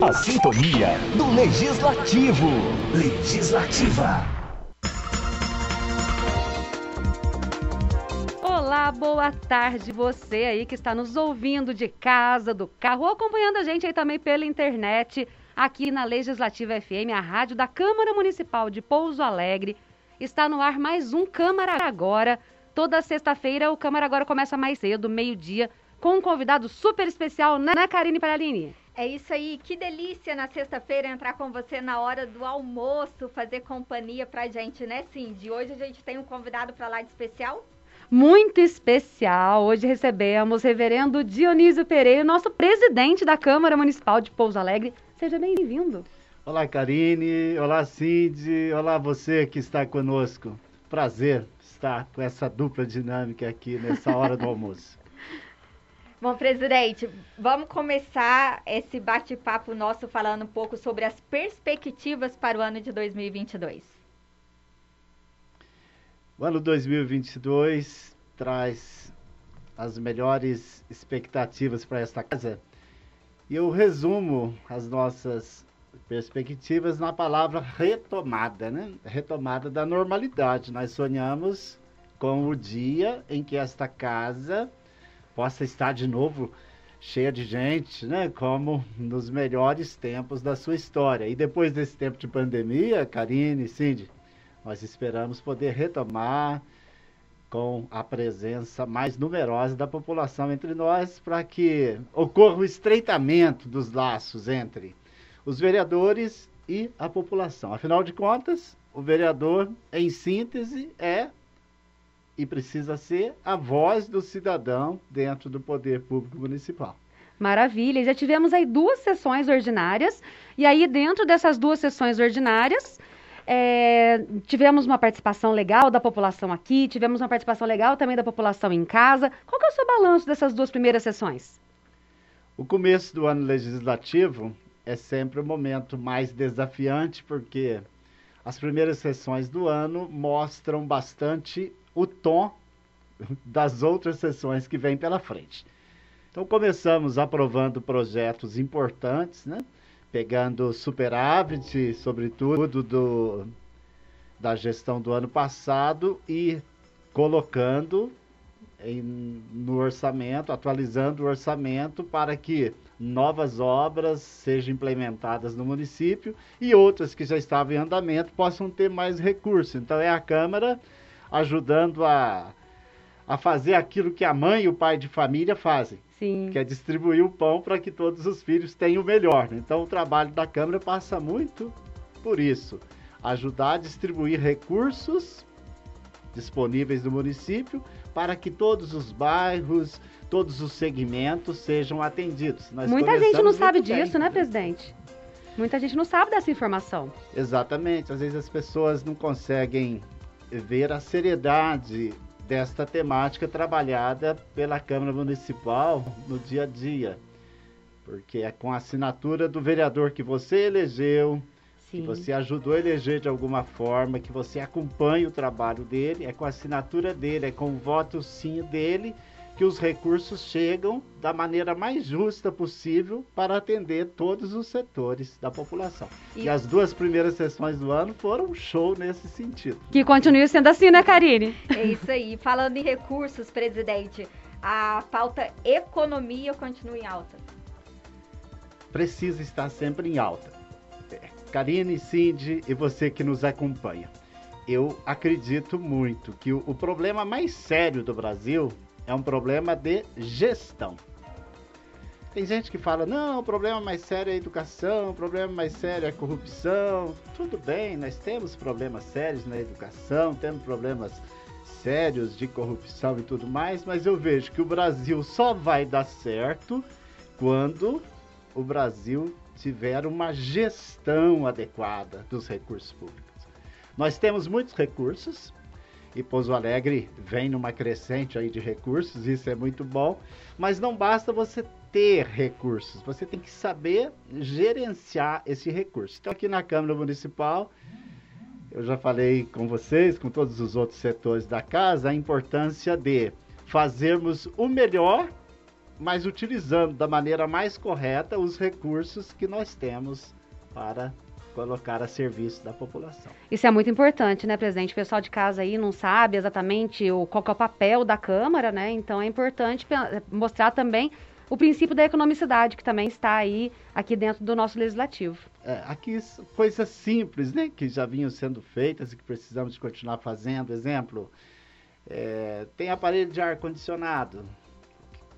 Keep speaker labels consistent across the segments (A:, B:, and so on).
A: A sintonia do Legislativo. Legislativa.
B: Olá, boa tarde você aí que está nos ouvindo de casa, do carro, ou acompanhando a gente aí também pela internet, aqui na Legislativa FM, a rádio da Câmara Municipal de Pouso Alegre. Está no ar mais um Câmara Agora. Toda sexta-feira o Câmara Agora começa mais cedo, meio-dia, com um convidado super especial, né, Karine Paraline?
C: É isso aí, que delícia na sexta-feira entrar com você na hora do almoço, fazer companhia pra gente, né, Cindy? Hoje a gente tem um convidado para lá de especial?
B: Muito especial. Hoje recebemos o reverendo Dionísio Pereira, nosso presidente da Câmara Municipal de Pouso Alegre. Seja bem-vindo.
D: Olá, Karine. Olá, Cindy. Olá, você que está conosco. Prazer estar com essa dupla dinâmica aqui nessa hora do almoço.
C: Bom, presidente, vamos começar esse bate-papo nosso falando um pouco sobre as perspectivas para o ano de 2022.
D: O ano 2022 traz as melhores expectativas para esta casa e eu resumo as nossas perspectivas na palavra retomada, né? Retomada da normalidade. Nós sonhamos com o dia em que esta casa possa estar de novo cheia de gente, né? Como nos melhores tempos da sua história. E depois desse tempo de pandemia, Karine e Cindy, nós esperamos poder retomar com a presença mais numerosa da população entre nós para que ocorra o estreitamento dos laços entre os vereadores e a população. Afinal de contas, o vereador, em síntese, é e precisa ser a voz do cidadão dentro do poder público municipal.
B: Maravilha, já tivemos aí duas sessões ordinárias, e aí dentro dessas duas sessões ordinárias, é, tivemos uma participação legal da população aqui, tivemos uma participação legal também da população em casa. Qual que é o seu balanço dessas duas primeiras sessões?
D: O começo do ano legislativo é sempre o momento mais desafiante, porque as primeiras sessões do ano mostram bastante o tom das outras sessões que vêm pela frente. Então começamos aprovando projetos importantes, né? pegando superávit, sobretudo do, da gestão do ano passado e colocando em, no orçamento, atualizando o orçamento para que novas obras sejam implementadas no município e outras que já estavam em andamento possam ter mais recursos. Então é a Câmara ajudando a, a fazer aquilo que a mãe e o pai de família fazem.
B: Sim.
D: Que é distribuir o pão para que todos os filhos tenham o melhor. Né? Então o trabalho da Câmara passa muito por isso. Ajudar a distribuir recursos disponíveis no município para que todos os bairros, todos os segmentos sejam atendidos.
B: Nós Muita gente não sabe disso, bem, né, presidente? Muita gente não sabe dessa informação.
D: Exatamente. Às vezes as pessoas não conseguem ver a seriedade desta temática trabalhada pela Câmara Municipal no dia a dia. Porque é com a assinatura do vereador que você elegeu, Sim. que você ajudou a eleger de alguma forma, que você acompanha o trabalho dele, é com a assinatura dele, é com o voto sim dele que os recursos chegam da maneira mais justa possível para atender todos os setores da população. E, e as duas primeiras sessões do ano foram um show nesse sentido.
B: Que continue sendo assim, né, Karine?
C: É isso aí. Falando em recursos, presidente, a pauta economia continua em alta.
D: Precisa estar sempre em alta. É, Karine, Cindy e você que nos acompanha. Eu acredito muito que o, o problema mais sério do Brasil é um problema de gestão. Tem gente que fala, não, o problema mais sério é a educação, o problema mais sério é a corrupção. Tudo bem, nós temos problemas sérios na educação, temos problemas sérios de corrupção e tudo mais, mas eu vejo que o Brasil só vai dar certo quando o Brasil tiver uma gestão adequada dos recursos públicos. Nós temos muitos recursos, e Pouso Alegre vem numa crescente aí de recursos, isso é muito bom, mas não basta você ter recursos, você tem que saber gerenciar esse recurso. Então aqui na Câmara Municipal, eu já falei com vocês, com todos os outros setores da casa, a importância de fazermos o melhor mas utilizando da maneira mais correta os recursos que nós temos para colocar a serviço da população.
B: Isso é muito importante, né, presidente? O pessoal de casa aí não sabe exatamente o, qual é o papel da Câmara, né? Então é importante mostrar também o princípio da economicidade, que também está aí, aqui dentro do nosso legislativo.
D: É, aqui coisas simples, né, que já vinham sendo feitas e que precisamos de continuar fazendo. Exemplo, é, tem aparelho de ar-condicionado.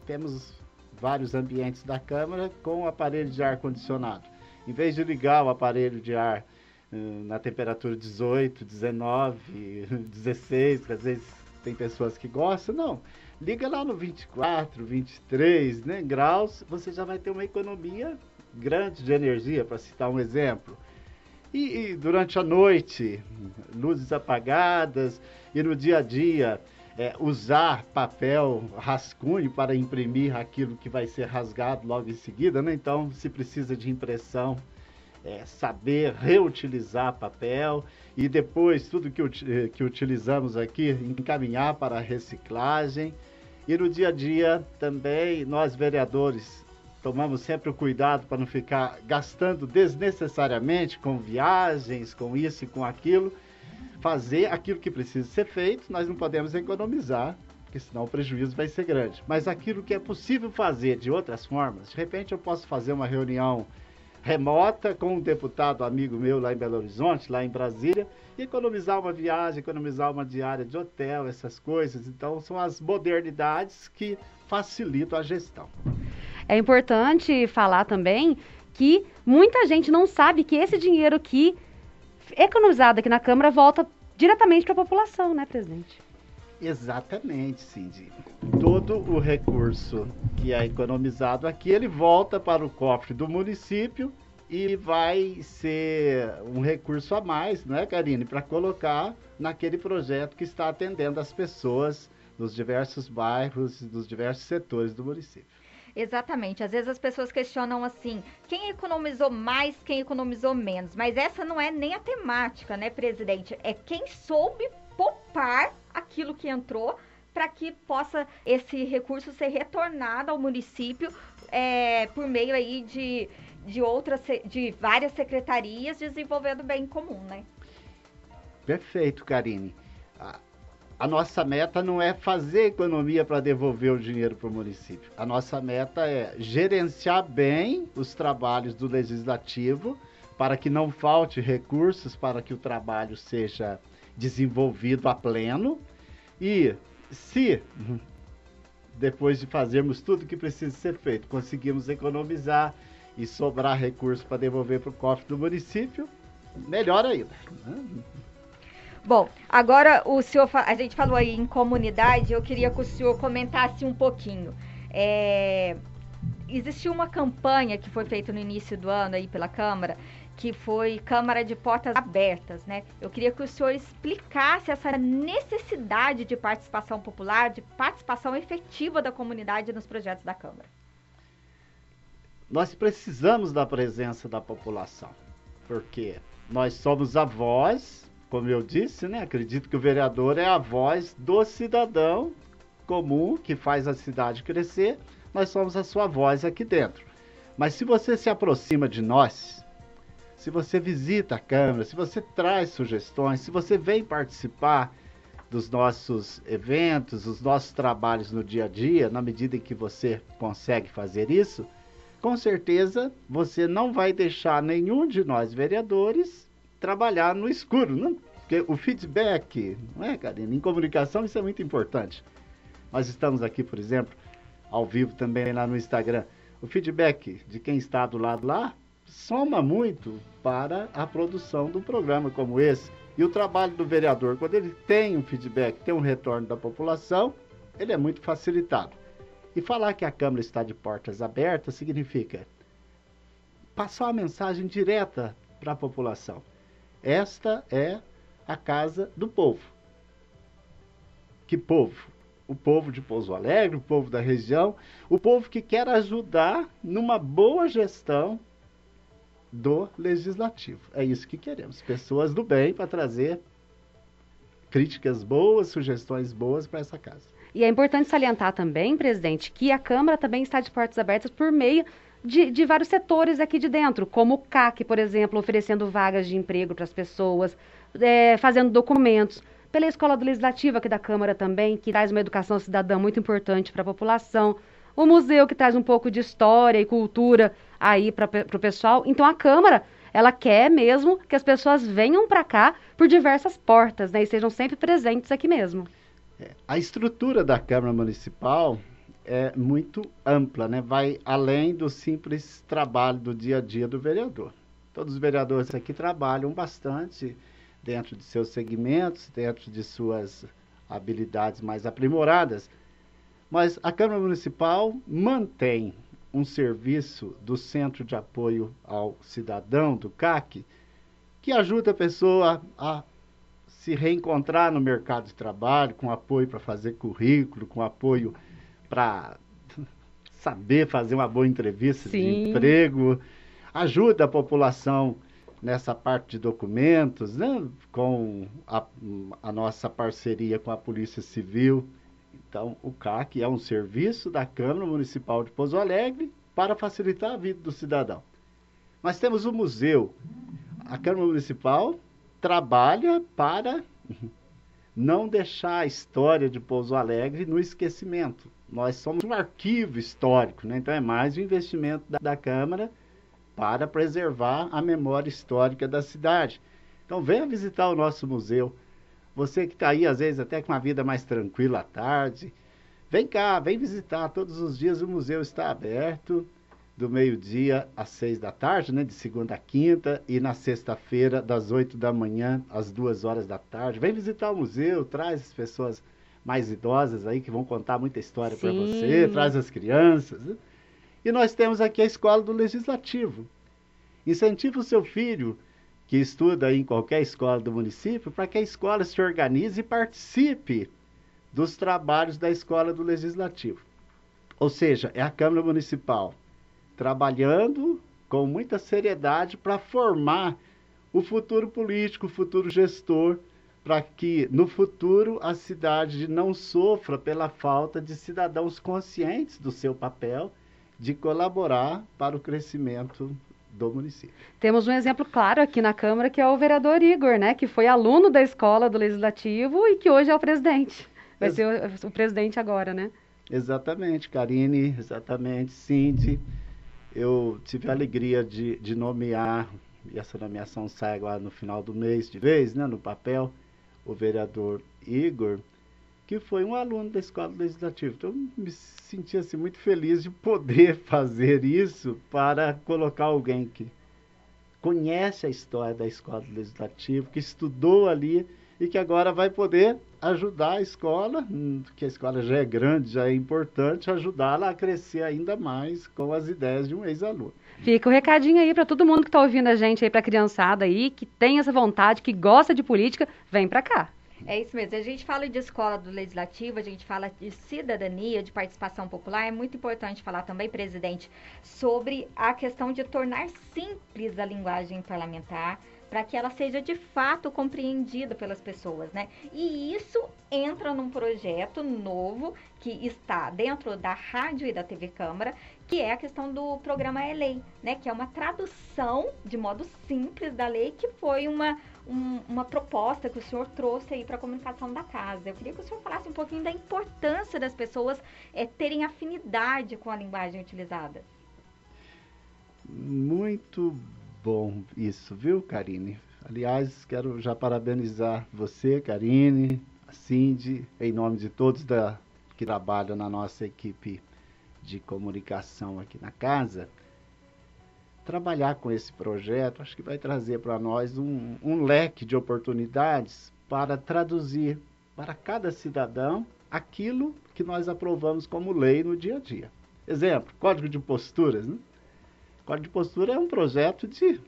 D: Temos vários ambientes da Câmara com aparelho de ar-condicionado. Em vez de ligar o aparelho de ar uh, na temperatura 18, 19, 16, que às vezes tem pessoas que gostam, não. Liga lá no 24, 23 né, graus, você já vai ter uma economia grande de energia, para citar um exemplo. E, e, durante a noite, luzes apagadas, e no dia a dia, é, usar papel rascunho para imprimir aquilo que vai ser rasgado logo em seguida, né? Então, se precisa de impressão, é, saber reutilizar papel e depois tudo que, que utilizamos aqui encaminhar para a reciclagem. E no dia a dia também nós vereadores tomamos sempre o cuidado para não ficar gastando desnecessariamente com viagens, com isso e com aquilo fazer aquilo que precisa ser feito, nós não podemos economizar, porque senão o prejuízo vai ser grande. Mas aquilo que é possível fazer de outras formas, de repente eu posso fazer uma reunião remota com um deputado amigo meu lá em Belo Horizonte, lá em Brasília, e economizar uma viagem, economizar uma diária de hotel, essas coisas. Então, são as modernidades que facilitam a gestão.
B: É importante falar também que muita gente não sabe que esse dinheiro que economizado aqui na Câmara volta diretamente para a população, né, presidente?
D: Exatamente, Cindy. Todo o recurso que é economizado aqui, ele volta para o cofre do município e vai ser um recurso a mais, né, Karine, para colocar naquele projeto que está atendendo as pessoas nos diversos bairros, nos diversos setores do município.
C: Exatamente. Às vezes as pessoas questionam assim: quem economizou mais, quem economizou menos. Mas essa não é nem a temática, né, presidente? É quem soube poupar aquilo que entrou para que possa esse recurso ser retornado ao município é, por meio aí de, de outras de várias secretarias desenvolvendo bem comum, né?
D: Perfeito, Karine a nossa meta não é fazer economia para devolver o dinheiro para o município. A nossa meta é gerenciar bem os trabalhos do legislativo para que não falte recursos para que o trabalho seja desenvolvido a pleno. E se depois de fazermos tudo que precisa ser feito, conseguimos economizar e sobrar recursos para devolver para o cofre do município, melhor ainda.
C: Bom, agora o senhor, a gente falou aí em comunidade, eu queria que o senhor comentasse um pouquinho. É, existiu uma campanha que foi feita no início do ano aí pela Câmara, que foi Câmara de Portas Abertas, né? Eu queria que o senhor explicasse essa necessidade de participação popular, de participação efetiva da comunidade nos projetos da Câmara.
D: Nós precisamos da presença da população, porque nós somos a voz como eu disse, né, acredito que o vereador é a voz do cidadão comum que faz a cidade crescer. Nós somos a sua voz aqui dentro. Mas se você se aproxima de nós, se você visita a Câmara, se você traz sugestões, se você vem participar dos nossos eventos, dos nossos trabalhos no dia a dia, na medida em que você consegue fazer isso, com certeza você não vai deixar nenhum de nós vereadores trabalhar no escuro. Não? Porque o feedback, não é, Karine? Em comunicação isso é muito importante. Nós estamos aqui, por exemplo, ao vivo também lá no Instagram. O feedback de quem está do lado lá soma muito para a produção de um programa como esse. E o trabalho do vereador, quando ele tem um feedback, tem um retorno da população, ele é muito facilitado. E falar que a Câmara está de portas abertas significa passar uma mensagem direta para a população. Esta é a casa do povo. Que povo? O povo de Pouso Alegre, o povo da região, o povo que quer ajudar numa boa gestão do legislativo. É isso que queremos. Pessoas do bem para trazer críticas boas, sugestões boas para essa casa.
B: E é importante salientar também, presidente, que a Câmara também está de portas abertas por meio de, de vários setores aqui de dentro, como o CAC, por exemplo, oferecendo vagas de emprego para as pessoas, é, fazendo documentos, pela Escola Legislativa aqui da Câmara também, que traz uma educação cidadã muito importante para a população, o museu que traz um pouco de história e cultura aí para o pessoal. Então a Câmara, ela quer mesmo que as pessoas venham para cá por diversas portas, né, e sejam sempre presentes aqui mesmo.
D: É, a estrutura da Câmara Municipal é muito ampla, né? Vai além do simples trabalho do dia a dia do vereador. Todos os vereadores aqui trabalham bastante dentro de seus segmentos, dentro de suas habilidades mais aprimoradas. Mas a Câmara Municipal mantém um serviço do Centro de Apoio ao Cidadão, do CAC, que ajuda a pessoa a se reencontrar no mercado de trabalho, com apoio para fazer currículo, com apoio para saber fazer uma boa entrevista Sim. de emprego, ajuda a população nessa parte de documentos, né, com a, a, nossa parceria com a Polícia Civil. Então, o CAC é um serviço da Câmara Municipal de Pouso Alegre para facilitar a vida do cidadão. Mas temos o museu. A Câmara Municipal trabalha para não deixar a história de Pouso Alegre no esquecimento. Nós somos um arquivo histórico, né? então é mais um investimento da, da Câmara para preservar a memória histórica da cidade. Então venha visitar o nosso museu. Você que está aí, às vezes, até com uma vida mais tranquila à tarde, vem cá, vem visitar. Todos os dias o museu está aberto, do meio-dia às seis da tarde, né? De segunda a quinta, e na sexta-feira, das oito da manhã às duas horas da tarde. Vem visitar o museu, traz as pessoas mais idosas aí que vão contar muita história para você, traz as crianças. Né? E nós temos aqui a escola do legislativo. Incentive o seu filho que estuda em qualquer escola do município para que a escola se organize e participe dos trabalhos da escola do legislativo. Ou seja, é a Câmara Municipal trabalhando com muita seriedade para formar o futuro político, o futuro gestor para que no futuro a cidade não sofra pela falta de cidadãos conscientes do seu papel de colaborar para o crescimento do município.
B: Temos um exemplo claro aqui na Câmara que é o vereador Igor, né, que foi aluno da escola do Legislativo e que hoje é o presidente. Vai Ex ser o, o, presidente agora, né?
D: Exatamente, Karine, exatamente, Cindy. Eu tive a alegria de, de nomear, e essa nomeação sai agora no final do mês de vez, né, no papel, o vereador Igor, que foi um aluno da Escola Legislativa. Então, me senti assim, muito feliz de poder fazer isso para colocar alguém que conhece a história da Escola Legislativa, que estudou ali e que agora vai poder ajudar a escola, hum, que a escola já é grande, já é importante, ajudá-la a crescer ainda mais com as ideias de um ex-aluno.
B: Fica o um recadinho aí para todo mundo que está ouvindo a gente aí, para a criançada aí, que tem essa vontade, que gosta de política, vem para cá.
C: É isso mesmo. A gente fala de escola do legislativo, a gente fala de cidadania, de participação popular. É muito importante falar também, presidente, sobre a questão de tornar simples a linguagem parlamentar para que ela seja de fato compreendida pelas pessoas, né? E isso entra num projeto novo que está dentro da rádio e da TV Câmara, que é a questão do programa É Lei, né? Que é uma tradução de modo simples da lei, que foi uma, um, uma proposta que o senhor trouxe aí para a comunicação da casa. Eu queria que o senhor falasse um pouquinho da importância das pessoas é, terem afinidade com a linguagem utilizada.
D: Muito bom isso, viu, Karine? Aliás, quero já parabenizar você, Karine, a Cindy, em nome de todos da, que trabalham na nossa equipe de comunicação aqui na casa. Trabalhar com esse projeto, acho que vai trazer para nós um, um leque de oportunidades para traduzir para cada cidadão aquilo que nós aprovamos como lei no dia a dia. Exemplo, Código de Posturas. Né? Código de Postura é um projeto de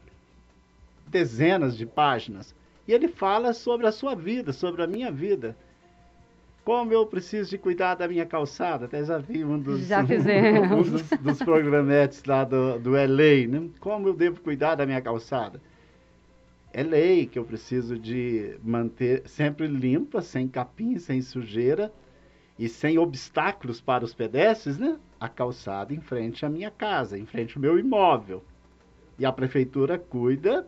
D: dezenas de páginas. E ele fala sobre a sua vida, sobre a minha vida. Como eu preciso de cuidar da minha calçada. Até já vi um dos,
B: fizemos.
D: um dos, dos programetes lá do, do LA, né? Como eu devo cuidar da minha calçada? É lei que eu preciso de manter sempre limpa, sem capim, sem sujeira. E sem obstáculos para os pedestres, né? A calçada em frente à minha casa, em frente ao meu imóvel. E a prefeitura cuida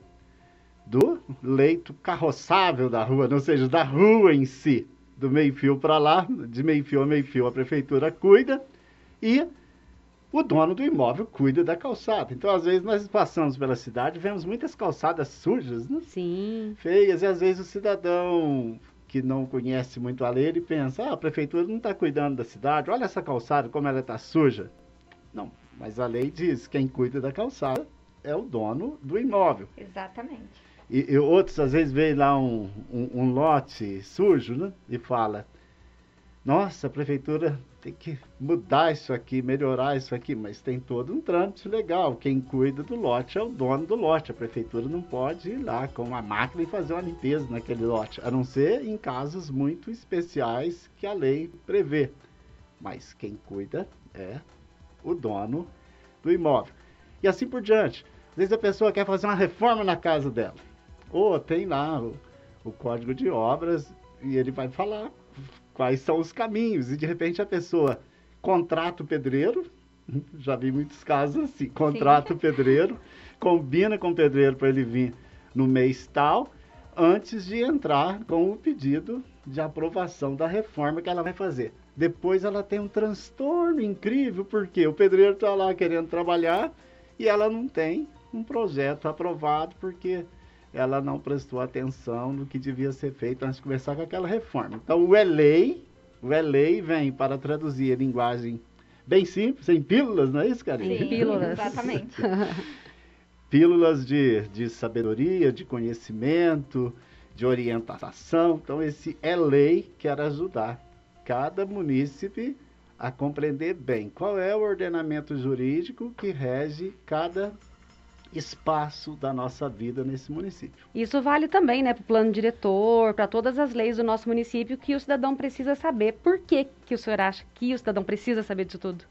D: do leito carroçável da rua, ou seja, da rua em si, do meio-fio para lá, de meio-fio a meio-fio, a prefeitura cuida e o dono do imóvel cuida da calçada. Então, às vezes, nós passamos pela cidade, vemos muitas calçadas sujas, né?
B: Sim.
D: Feias, e às vezes o cidadão que não conhece muito a lei, ele pensa, ah, a prefeitura não está cuidando da cidade, olha essa calçada, como ela está suja. Não, mas a lei diz, quem cuida da calçada é o dono do imóvel.
C: Exatamente.
D: E, e outros, às vezes, veem lá um, um, um lote sujo, né? E fala, nossa, a prefeitura tem que mudar isso aqui, melhorar isso aqui, mas tem todo um trâmite legal. Quem cuida do lote é o dono do lote. A prefeitura não pode ir lá com uma máquina e fazer uma limpeza naquele lote, a não ser em casos muito especiais que a lei prevê. Mas quem cuida é o dono do imóvel. E assim por diante. Às vezes a pessoa quer fazer uma reforma na casa dela. Ou tem lá o, o código de obras e ele vai falar quais são os caminhos. E de repente a pessoa contrata o pedreiro, já vi muitos casos assim, contrata Sim. o pedreiro, combina com o pedreiro para ele vir no mês tal, antes de entrar com o pedido de aprovação da reforma que ela vai fazer. Depois ela tem um transtorno incrível, porque o pedreiro está lá querendo trabalhar e ela não tem um projeto aprovado, porque ela não prestou atenção no que devia ser feito antes de começar com aquela reforma. Então, o ELEI, o ELEI vem para traduzir a linguagem bem simples, em pílulas, não é isso, Karine?
C: Sim, pílulas. Exatamente.
D: pílulas de, de sabedoria, de conhecimento, de orientação. Então, esse ELEI quer ajudar cada munícipe a compreender bem qual é o ordenamento jurídico que rege cada espaço da nossa vida nesse município.
B: Isso vale também, né, para o plano diretor, para todas as leis do nosso município que o cidadão precisa saber. Por que, que o senhor acha que o cidadão precisa saber disso tudo?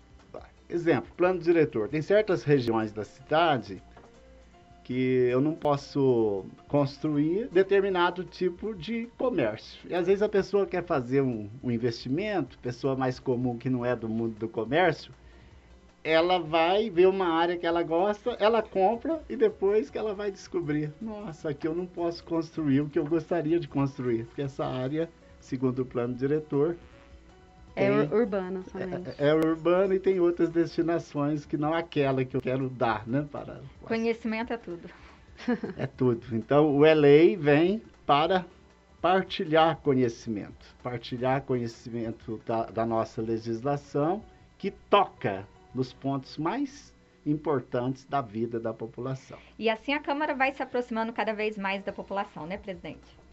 D: Exemplo, plano diretor. Tem certas regiões da cidade que eu não posso construir determinado tipo de comércio. E às vezes a pessoa quer fazer um, um investimento, pessoa mais comum que não é do mundo do comércio, ela vai ver uma área que ela gosta, ela compra e depois que ela vai descobrir, nossa, aqui eu não posso construir o que eu gostaria de construir, porque essa área, segundo o plano diretor,
B: é tem, urbana somente.
D: É, é urbana e tem outras destinações que não aquela que eu quero dar, né? Para,
C: Conhecimento é tudo.
D: É tudo. Então, o LA vem para partilhar conhecimento. Partilhar conhecimento da, da nossa legislação que toca nos pontos mais importantes da vida da população.
C: E assim a Câmara vai se aproximando cada vez mais da população, né, presidente?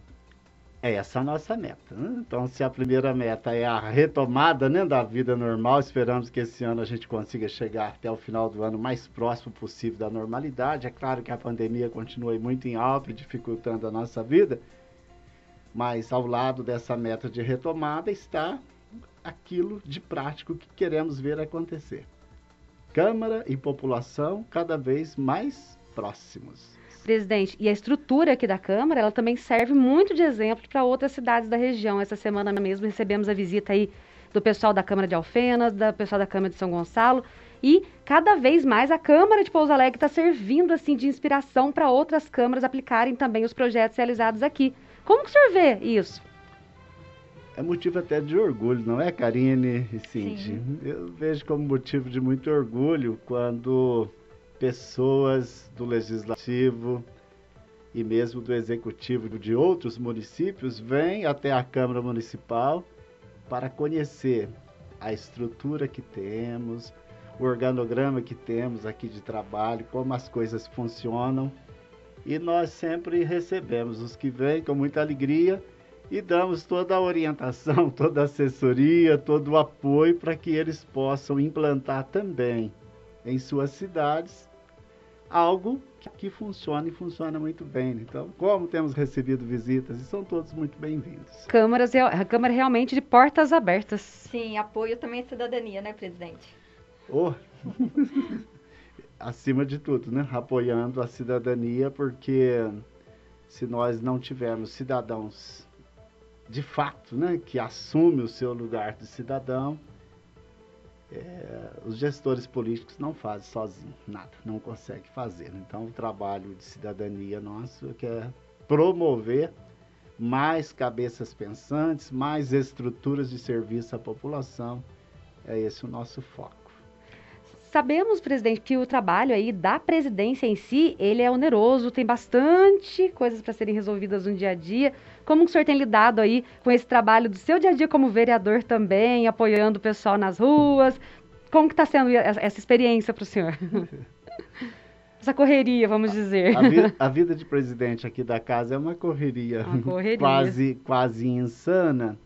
D: É essa a nossa meta. Né? Então, se a primeira meta é a retomada né, da vida normal, esperamos que esse ano a gente consiga chegar até o final do ano mais próximo possível da normalidade. É claro que a pandemia continua muito em alta e dificultando a nossa vida, mas ao lado dessa meta de retomada está aquilo de prático que queremos ver acontecer. Câmara e população cada vez mais próximos.
B: Presidente, e a estrutura aqui da Câmara, ela também serve muito de exemplo para outras cidades da região. Essa semana mesmo recebemos a visita aí do pessoal da Câmara de Alfenas, do pessoal da Câmara de São Gonçalo, e cada vez mais a Câmara de Pouso Alegre está servindo assim de inspiração para outras câmaras aplicarem também os projetos realizados aqui. Como que o senhor vê isso?
D: É motivo até de orgulho, não é, Karine e Cindy? Sim. Eu vejo como motivo de muito orgulho quando pessoas do legislativo e mesmo do executivo de outros municípios vêm até a Câmara Municipal para conhecer a estrutura que temos, o organograma que temos aqui de trabalho, como as coisas funcionam. E nós sempre recebemos os que vêm com muita alegria e damos toda a orientação, toda a assessoria, todo o apoio para que eles possam implantar também em suas cidades algo que funciona e funciona muito bem. Então, como temos recebido visitas e são todos muito bem-vindos.
B: Câmaras, a Câmara realmente de portas abertas.
C: Sim, apoio também à cidadania, né, presidente?
D: Oh. Acima de tudo, né? Apoiando a cidadania, porque se nós não tivermos cidadãos de fato, né, que assume o seu lugar de cidadão, é, os gestores políticos não fazem sozinhos nada, não conseguem fazer. Então, o trabalho de cidadania nosso é promover mais cabeças pensantes, mais estruturas de serviço à população. É esse o nosso foco.
B: Sabemos, presidente, que o trabalho aí da presidência em si, ele é oneroso, tem bastante coisas para serem resolvidas no dia a dia. Como o senhor tem lidado aí com esse trabalho do seu dia a dia como vereador também, apoiando o pessoal nas ruas? Como que está sendo essa experiência para o senhor? essa correria, vamos dizer.
D: A, vi a, vida de presidente aqui da casa é uma correria, uma correria. quase quase insana,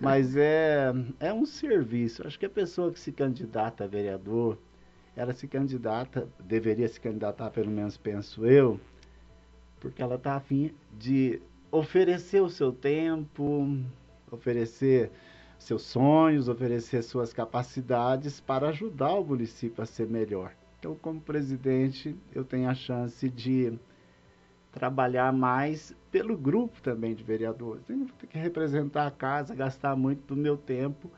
D: mas é, é um serviço. Acho que a pessoa que se candidata a vereador, ela se candidata, deveria se candidatar, pelo menos penso eu, porque ela está afim de oferecer o seu tempo, oferecer seus sonhos, oferecer suas capacidades para ajudar o município a ser melhor. Então, como presidente, eu tenho a chance de trabalhar mais pelo grupo também de vereadores. Eu vou ter que representar a casa, gastar muito do meu tempo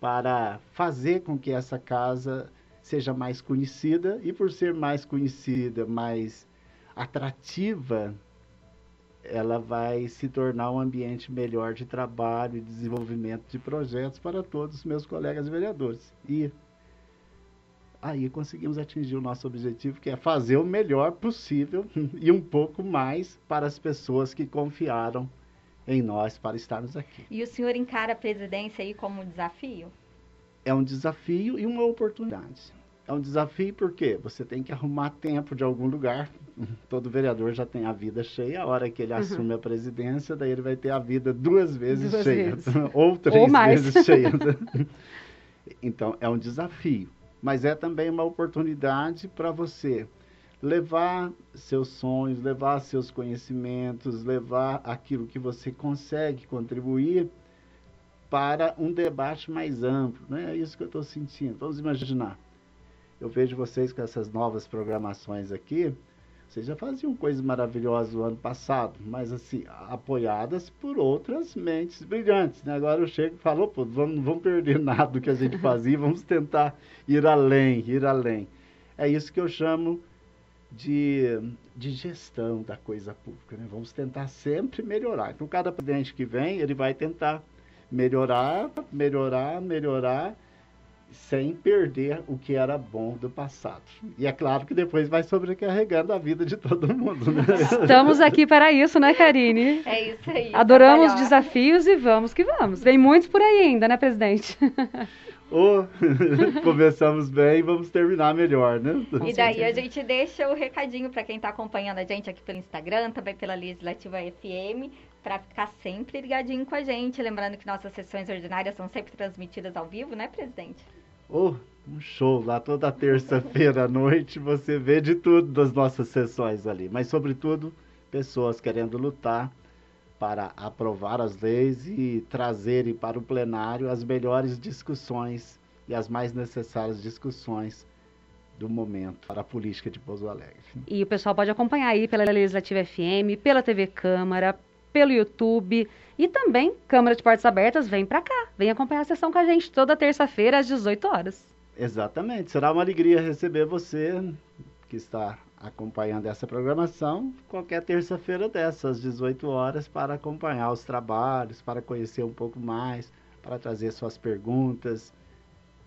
D: para fazer com que essa casa seja mais conhecida e por ser mais conhecida, mais atrativa, ela vai se tornar um ambiente melhor de trabalho e desenvolvimento de projetos para todos os meus colegas vereadores. E aí conseguimos atingir o nosso objetivo, que é fazer o melhor possível e um pouco mais para as pessoas que confiaram em nós para estarmos aqui.
C: E o senhor encara a presidência aí como um desafio?
D: É um desafio e uma oportunidade. É um desafio porque você tem que arrumar tempo de algum lugar. Todo vereador já tem a vida cheia. A hora que ele uhum. assume a presidência, daí ele vai ter a vida duas vezes duas cheia. Vezes. Ou três Ou vezes cheia. então, é um desafio. Mas é também uma oportunidade para você levar seus sonhos, levar seus conhecimentos, levar aquilo que você consegue contribuir para um debate mais amplo. Né? É isso que eu estou sentindo. Vamos imaginar eu vejo vocês com essas novas programações aqui. Vocês já faziam coisas maravilhosas no ano passado, mas assim, apoiadas por outras mentes brilhantes. Né? Agora eu chego e falo, pô, não vamos perder nada do que a gente fazia, vamos tentar ir além, ir além. É isso que eu chamo de, de gestão da coisa pública. Né? Vamos tentar sempre melhorar. Então, cada presidente que vem, ele vai tentar melhorar, melhorar, melhorar sem perder o que era bom do passado. E é claro que depois vai sobrecarregando a vida de todo mundo. Né?
B: Estamos aqui para isso, né, Karine?
C: É isso aí.
B: Adoramos os desafios e vamos que vamos. Vem muitos por aí ainda, né, presidente?
D: Ou começamos bem, vamos terminar melhor, né?
C: E daí a gente deixa o recadinho para quem está acompanhando a gente aqui pelo Instagram, também pela Legislativa FM, para ficar sempre ligadinho com a gente. Lembrando que nossas sessões ordinárias são sempre transmitidas ao vivo, né, presidente?
D: Oh, um show lá toda terça-feira à noite. Você vê de tudo das nossas sessões ali. Mas, sobretudo, pessoas querendo lutar para aprovar as leis e trazerem para o plenário as melhores discussões e as mais necessárias discussões do momento para a política de Pouso Alegre.
B: E o pessoal pode acompanhar aí pela Legislativa FM, pela TV Câmara, pelo YouTube e também Câmara de Portas Abertas vem para cá, vem acompanhar a sessão com a gente toda terça-feira às 18 horas.
D: Exatamente, será uma alegria receber você que está acompanhando essa programação qualquer terça-feira dessas, às 18 horas, para acompanhar os trabalhos, para conhecer um pouco mais, para trazer suas perguntas,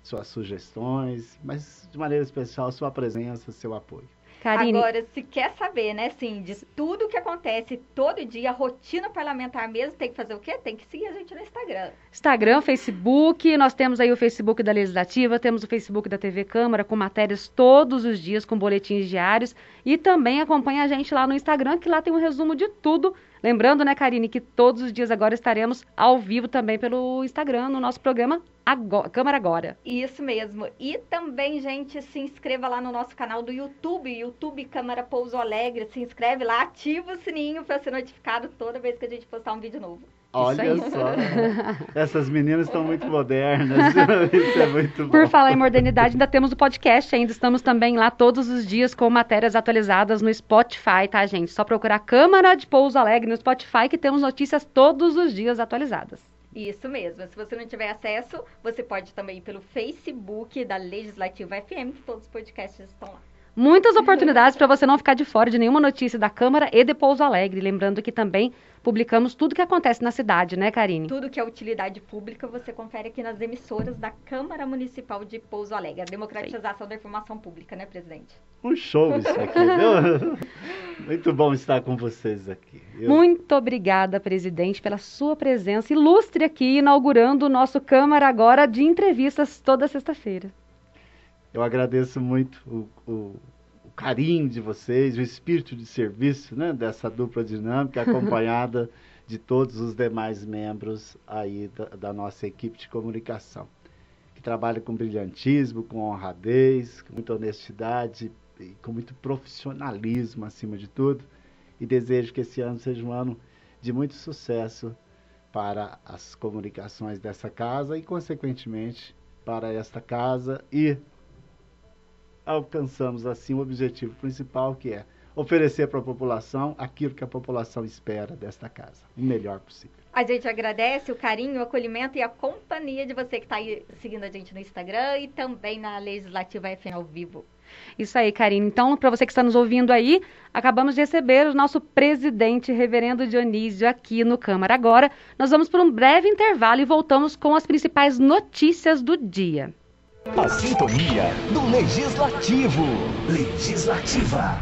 D: suas sugestões, mas de maneira especial sua presença, seu apoio.
C: Karine... Agora, se quer saber, né, assim, de tudo que acontece todo dia, rotina parlamentar mesmo, tem que fazer o quê? Tem que seguir a gente no Instagram.
B: Instagram, Facebook, nós temos aí o Facebook da Legislativa, temos o Facebook da TV Câmara, com matérias todos os dias, com boletins diários, e também acompanha a gente lá no Instagram, que lá tem um resumo de tudo Lembrando, né, Karine, que todos os dias agora estaremos ao vivo também pelo Instagram, no nosso programa agora, Câmara Agora.
C: Isso mesmo. E também, gente, se inscreva lá no nosso canal do YouTube, YouTube Câmara Pouso Alegre. Se inscreve lá, ativa o sininho para ser notificado toda vez que a gente postar um vídeo novo.
D: Olha só, essas meninas estão muito modernas, isso é muito bom.
B: Por falar em modernidade, ainda temos o podcast, ainda estamos também lá todos os dias com matérias atualizadas no Spotify, tá, gente? Só procurar Câmara de Pouso Alegre no Spotify que temos notícias todos os dias atualizadas.
C: Isso mesmo. Se você não tiver acesso, você pode também ir pelo Facebook da Legislativa FM, que todos os podcasts estão lá.
B: Muitas oportunidades para você não ficar de fora de nenhuma notícia da Câmara e de Pouso Alegre. Lembrando que também publicamos tudo que acontece na cidade, né, Karine?
C: Tudo que é utilidade pública você confere aqui nas emissoras da Câmara Municipal de Pouso Alegre. A democratização da informação pública, né, presidente?
D: Um show isso aqui, viu? Muito bom estar com vocês aqui.
B: Eu... Muito obrigada, presidente, pela sua presença ilustre aqui, inaugurando o nosso Câmara agora de entrevistas toda sexta-feira.
D: Eu agradeço muito o, o, carinho de vocês, o espírito de serviço né, dessa dupla dinâmica, acompanhada de todos os demais membros aí da, da nossa equipe de comunicação, que trabalha com brilhantismo, com honradez, com muita honestidade e com muito profissionalismo acima de tudo. E desejo que esse ano seja um ano de muito sucesso para as comunicações dessa casa e, consequentemente, para esta casa e alcançamos assim o objetivo principal que é oferecer para a população aquilo que a população espera desta casa, o melhor possível.
C: A gente agradece o carinho, o acolhimento e a companhia de você que está aí seguindo a gente no Instagram e também na Legislativa FM ao vivo.
B: Isso aí, Karine. Então, para você que está nos ouvindo aí, acabamos de receber o nosso presidente, reverendo Dionísio, aqui no Câmara. Agora, nós vamos para um breve intervalo e voltamos com as principais notícias do dia.
A: A sintonia do Legislativo. Legislativa.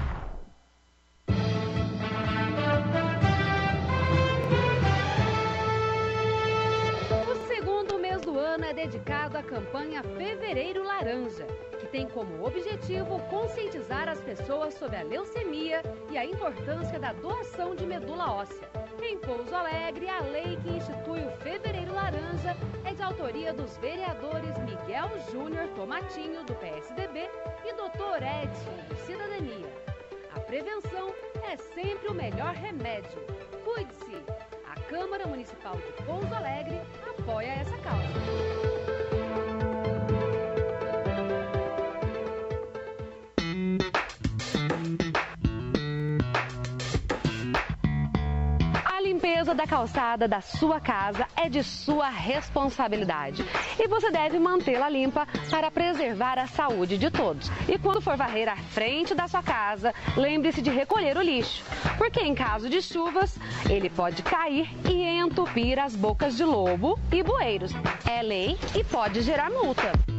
B: O segundo mês do ano é dedicado à campanha Fevereiro Laranja, tem como objetivo conscientizar as pessoas sobre a leucemia e a importância da doação de medula óssea. Em Pouso Alegre, a lei que institui o Fevereiro Laranja é de autoria dos vereadores Miguel Júnior Tomatinho, do PSDB, e Dr. Edson, do Cidadania. A prevenção é sempre o melhor remédio. Cuide-se! A Câmara Municipal de Pouso Alegre apoia essa causa. Da calçada da sua casa é de sua responsabilidade e você deve mantê-la limpa para preservar a saúde de todos. E quando for varrer a frente da sua casa, lembre-se de recolher o lixo, porque em caso de chuvas, ele pode cair e entupir as bocas de lobo e bueiros. É lei e pode gerar multa.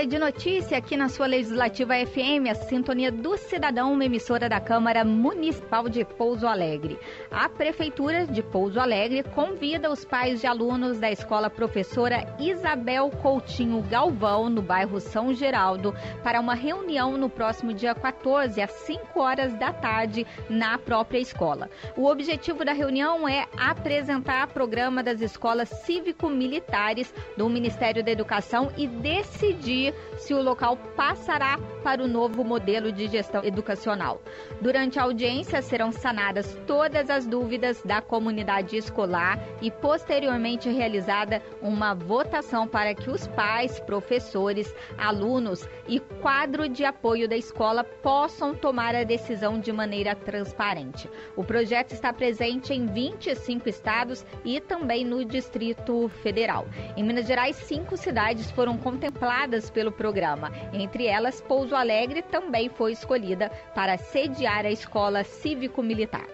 C: Hora de notícia aqui na sua Legislativa FM, a Sintonia do Cidadão, uma emissora da Câmara Municipal de Pouso Alegre. A Prefeitura de Pouso Alegre convida os pais de alunos da Escola Professora Isabel Coutinho Galvão, no bairro São Geraldo, para uma reunião no próximo dia 14, às 5 horas da tarde, na própria escola. O objetivo da reunião é apresentar o programa das escolas cívico-militares do Ministério da Educação e decidir se o local passará para o novo modelo de gestão educacional. Durante a audiência serão sanadas todas as dúvidas da comunidade escolar e posteriormente realizada uma votação para que os pais, professores, alunos e quadro de apoio da escola possam tomar a decisão de maneira transparente. O projeto está presente em 25 estados e também no Distrito Federal. Em Minas Gerais, cinco cidades foram contempladas pelo programa. Entre elas, Pouso Alegre também foi escolhida para sediar a escola cívico-militar.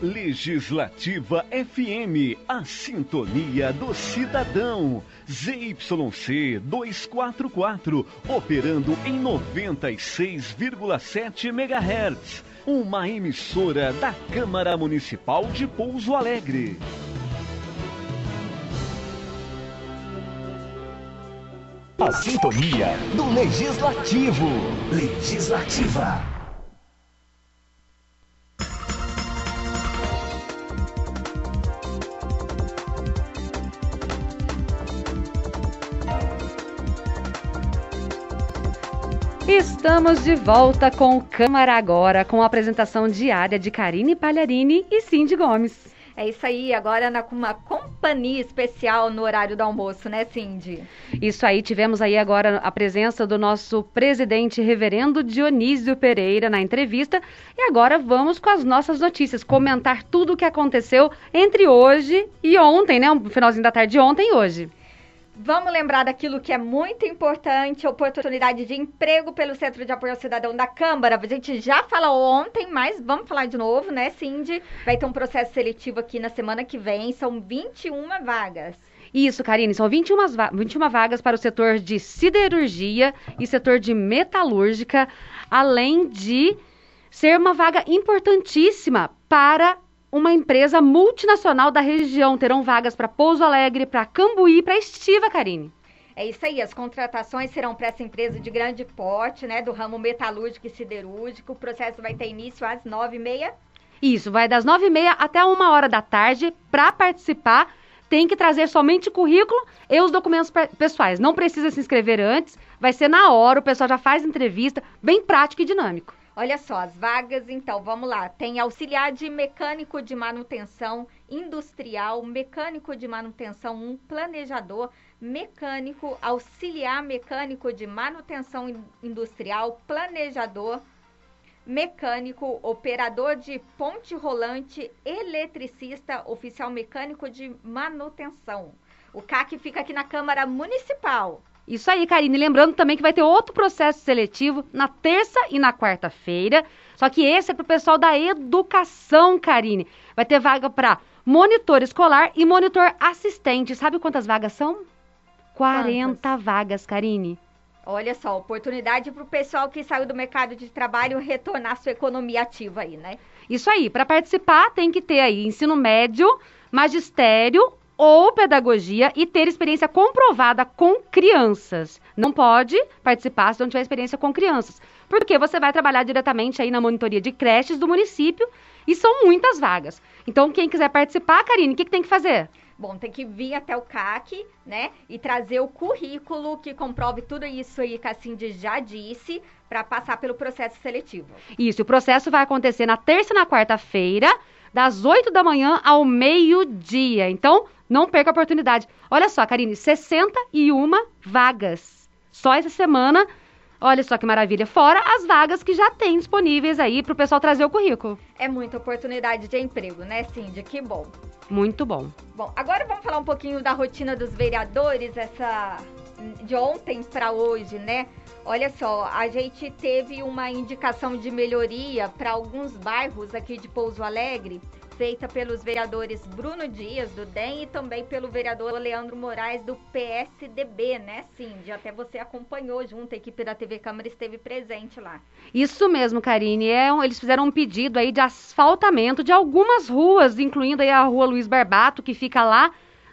E: Legislativa FM, a sintonia do cidadão. ZYC 244, operando em 96,7 MHz. Uma emissora da Câmara Municipal de Pouso Alegre.
A: A sintonia do Legislativo. Legislativa.
B: Estamos de volta com Câmara Agora, com a apresentação diária de Karine Palharini e Cindy Gomes.
C: É isso aí, agora na, com uma companhia especial no horário do almoço, né, Cindy?
B: Isso aí, tivemos aí agora a presença do nosso presidente reverendo Dionísio Pereira na entrevista. E agora vamos com as nossas notícias, comentar tudo o que aconteceu entre hoje e ontem, né? Um finalzinho da tarde de ontem e hoje.
C: Vamos lembrar daquilo que é muito importante, oportunidade de emprego pelo Centro de Apoio ao Cidadão da Câmara. A gente já falou ontem, mas vamos falar de novo, né, Cindy? Vai ter um processo seletivo aqui na semana que vem, são 21 vagas.
B: Isso, Karine, são 21, 21 vagas para o setor de siderurgia e setor de metalúrgica, além de ser uma vaga importantíssima para uma empresa multinacional da região. Terão vagas para Pouso Alegre, para Cambuí, para Estiva, Karine.
C: É isso aí, as contratações serão para essa empresa de grande porte, né, do ramo metalúrgico e siderúrgico. O processo vai ter início às nove e meia.
B: Isso, vai das nove e meia até uma hora da tarde. Para participar, tem que trazer somente o currículo e os documentos pessoais. Não precisa se inscrever antes, vai ser na hora, o pessoal já faz entrevista, bem prático e dinâmico.
C: Olha só, as vagas, então, vamos lá. Tem auxiliar de mecânico de manutenção industrial, mecânico de manutenção 1, planejador, mecânico, auxiliar mecânico de manutenção industrial, planejador, mecânico, operador de ponte rolante, eletricista, oficial mecânico de manutenção. O CAC fica aqui na Câmara Municipal.
B: Isso aí, Karine. Lembrando também que vai ter outro processo seletivo na terça e na quarta-feira. Só que esse é para o pessoal da educação, Karine. Vai ter vaga para monitor escolar e monitor assistente. Sabe quantas vagas são? 40 quantas? vagas, Karine.
C: Olha só, oportunidade para o pessoal que saiu do mercado de trabalho retornar sua economia ativa aí, né?
B: Isso aí, para participar tem que ter aí ensino médio, magistério ou pedagogia e ter experiência comprovada com crianças. Não pode participar se não tiver experiência com crianças, porque você vai trabalhar diretamente aí na monitoria de creches do município e são muitas vagas. Então, quem quiser participar, Karine, o que, que tem que fazer?
C: Bom, tem que vir até o CAC, né? E trazer o currículo que comprove tudo isso aí que a Cindy já disse, para passar pelo processo seletivo.
B: Isso, o processo vai acontecer na terça e na quarta-feira, das 8 da manhã ao meio-dia. Então, não perca a oportunidade. Olha só, Karine, 61 vagas. Só essa semana. Olha só que maravilha. Fora as vagas que já tem disponíveis aí para o pessoal trazer o currículo.
C: É muita oportunidade de emprego, né, Cindy? Que bom.
B: Muito bom.
C: Bom, agora vamos falar um pouquinho da rotina dos vereadores, essa de ontem para hoje, né? Olha só, a gente teve uma indicação de melhoria para alguns bairros aqui de Pouso Alegre feita pelos vereadores Bruno Dias, do DEM, e também pelo vereador Leandro Moraes, do PSDB, né, Cindy? Até você acompanhou junto, a equipe da TV Câmara esteve presente lá.
B: Isso mesmo, Karine. É, eles fizeram um pedido aí de asfaltamento de algumas ruas, incluindo aí a rua Luiz Barbato, que fica lá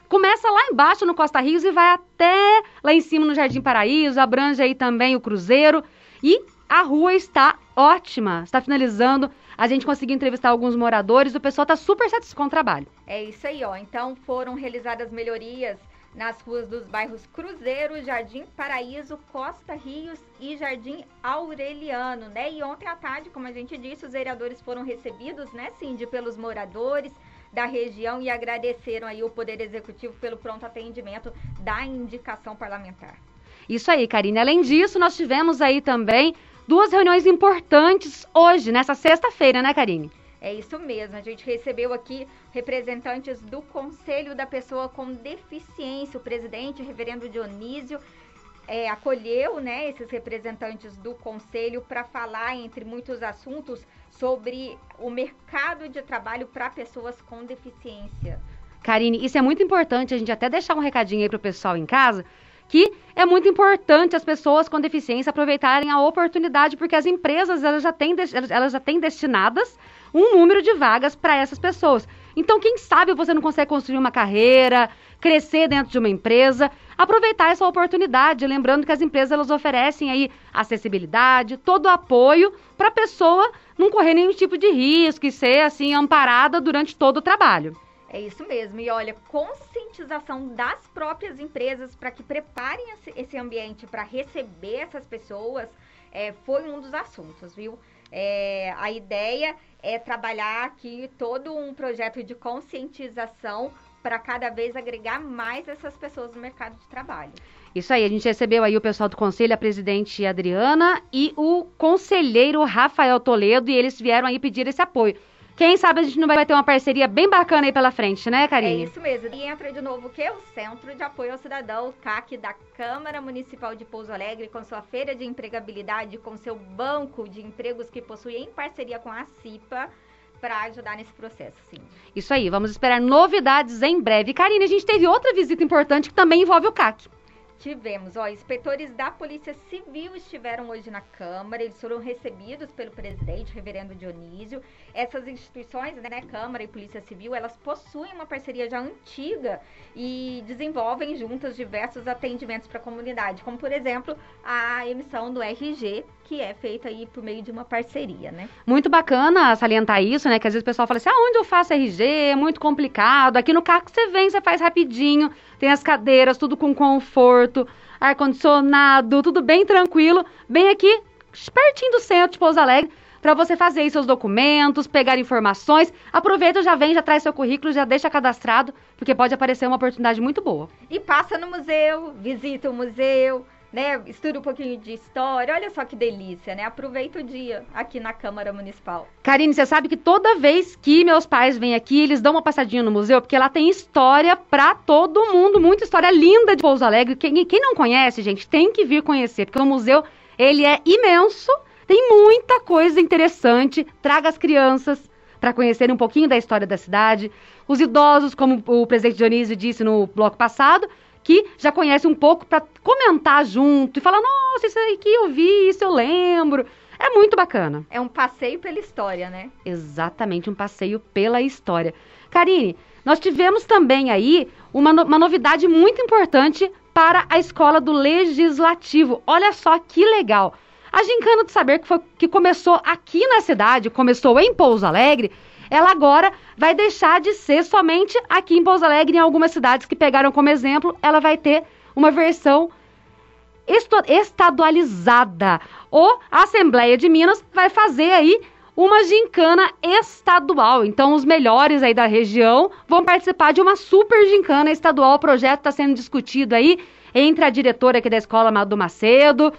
B: começa lá embaixo no Costa Rios e vai até lá em cima no Jardim Paraíso, abrange aí também o Cruzeiro. E a rua está ótima, está finalizando. A gente conseguiu entrevistar alguns moradores, o pessoal está super satisfeito com o trabalho.
C: É isso aí, ó. Então foram realizadas melhorias nas ruas dos bairros Cruzeiro, Jardim Paraíso, Costa Rios e Jardim Aureliano, né? E ontem à tarde, como a gente disse, os vereadores foram recebidos, né, Cindy, pelos moradores da região e agradeceram aí o Poder Executivo pelo pronto atendimento da indicação parlamentar.
B: Isso aí, Karine. Além disso, nós tivemos aí também duas reuniões importantes hoje, nessa sexta-feira, né, Karine?
C: É isso mesmo. A gente recebeu aqui representantes do Conselho da Pessoa com Deficiência. O presidente, o reverendo Dionísio, é, acolheu né, esses representantes do Conselho para falar, entre muitos assuntos, sobre o mercado de trabalho para pessoas com deficiência.
B: Karine, isso é muito importante, a gente até deixar um recadinho aí para o pessoal em casa, que é muito importante as pessoas com deficiência aproveitarem a oportunidade, porque as empresas elas já têm, elas já têm destinadas um número de vagas para essas pessoas. Então, quem sabe você não consegue construir uma carreira, crescer dentro de uma empresa, aproveitar essa oportunidade, lembrando que as empresas elas oferecem aí acessibilidade, todo o apoio para a pessoa não correr nenhum tipo de risco e ser assim amparada durante todo o trabalho.
C: É isso mesmo. E olha, conscientização das próprias empresas para que preparem esse ambiente para receber essas pessoas é, foi um dos assuntos, viu? É, a ideia é trabalhar aqui todo um projeto de conscientização para cada vez agregar mais essas pessoas no mercado de trabalho.
B: Isso aí, a gente recebeu aí o pessoal do conselho, a presidente Adriana e o conselheiro Rafael Toledo, e eles vieram aí pedir esse apoio. Quem sabe a gente não vai ter uma parceria bem bacana aí pela frente, né, Karine?
C: É isso mesmo. E entra de novo o que? O Centro de Apoio ao Cidadão, o CAC da Câmara Municipal de Pouso Alegre, com sua feira de empregabilidade, com seu banco de empregos que possui em parceria com a CIPA para ajudar nesse processo, sim.
B: Isso aí, vamos esperar novidades em breve. Karine, a gente teve outra visita importante que também envolve o CAC.
C: Tivemos, ó, inspetores da Polícia Civil estiveram hoje na Câmara, eles foram recebidos pelo presidente, reverendo Dionísio. Essas instituições, né, Câmara e Polícia Civil, elas possuem uma parceria já antiga e desenvolvem juntas diversos atendimentos para a comunidade, como, por exemplo, a emissão do RG, que é feita aí por meio de uma parceria, né?
B: Muito bacana salientar isso, né, que às vezes o pessoal fala assim, aonde eu faço RG? É muito complicado. Aqui no CAC você vem, você faz rapidinho, tem as cadeiras, tudo com conforto, ar-condicionado, tudo bem tranquilo, bem aqui, pertinho do centro de Pouso Alegre, para você fazer aí seus documentos, pegar informações. Aproveita, já vem, já traz seu currículo, já deixa cadastrado, porque pode aparecer uma oportunidade muito boa.
C: E passa no museu, visita o museu, né? Estuda um pouquinho de história. Olha só que delícia, né? Aproveita o dia aqui na Câmara Municipal.
B: Karine, você sabe que toda vez que meus pais vêm aqui, eles dão uma passadinha no museu, porque lá tem história pra todo mundo, muita história linda de Pouso Alegre. Quem, quem não conhece, gente, tem que vir conhecer, porque o museu, ele é imenso, tem muita coisa interessante. Traga as crianças para conhecerem um pouquinho da história da cidade. Os idosos, como o presidente Dionísio disse no bloco passado, que já conhece um pouco para comentar junto e falar: nossa, isso aí que eu vi, isso eu lembro. É muito bacana.
C: É um passeio pela história, né?
B: Exatamente, um passeio pela história. Karine, nós tivemos também aí uma, no uma novidade muito importante para a escola do Legislativo. Olha só que legal. A Gincana do Saber, que, foi, que começou aqui na cidade, começou em Pouso Alegre, ela agora vai deixar de ser somente aqui em Pouso Alegre, em algumas cidades que pegaram como exemplo, ela vai ter uma versão estadualizada. Ou a Assembleia de Minas vai fazer aí uma gincana estadual. Então, os melhores aí da região vão participar de uma super gincana estadual. O projeto está sendo discutido aí entre a diretora aqui da escola, Madu Macedo,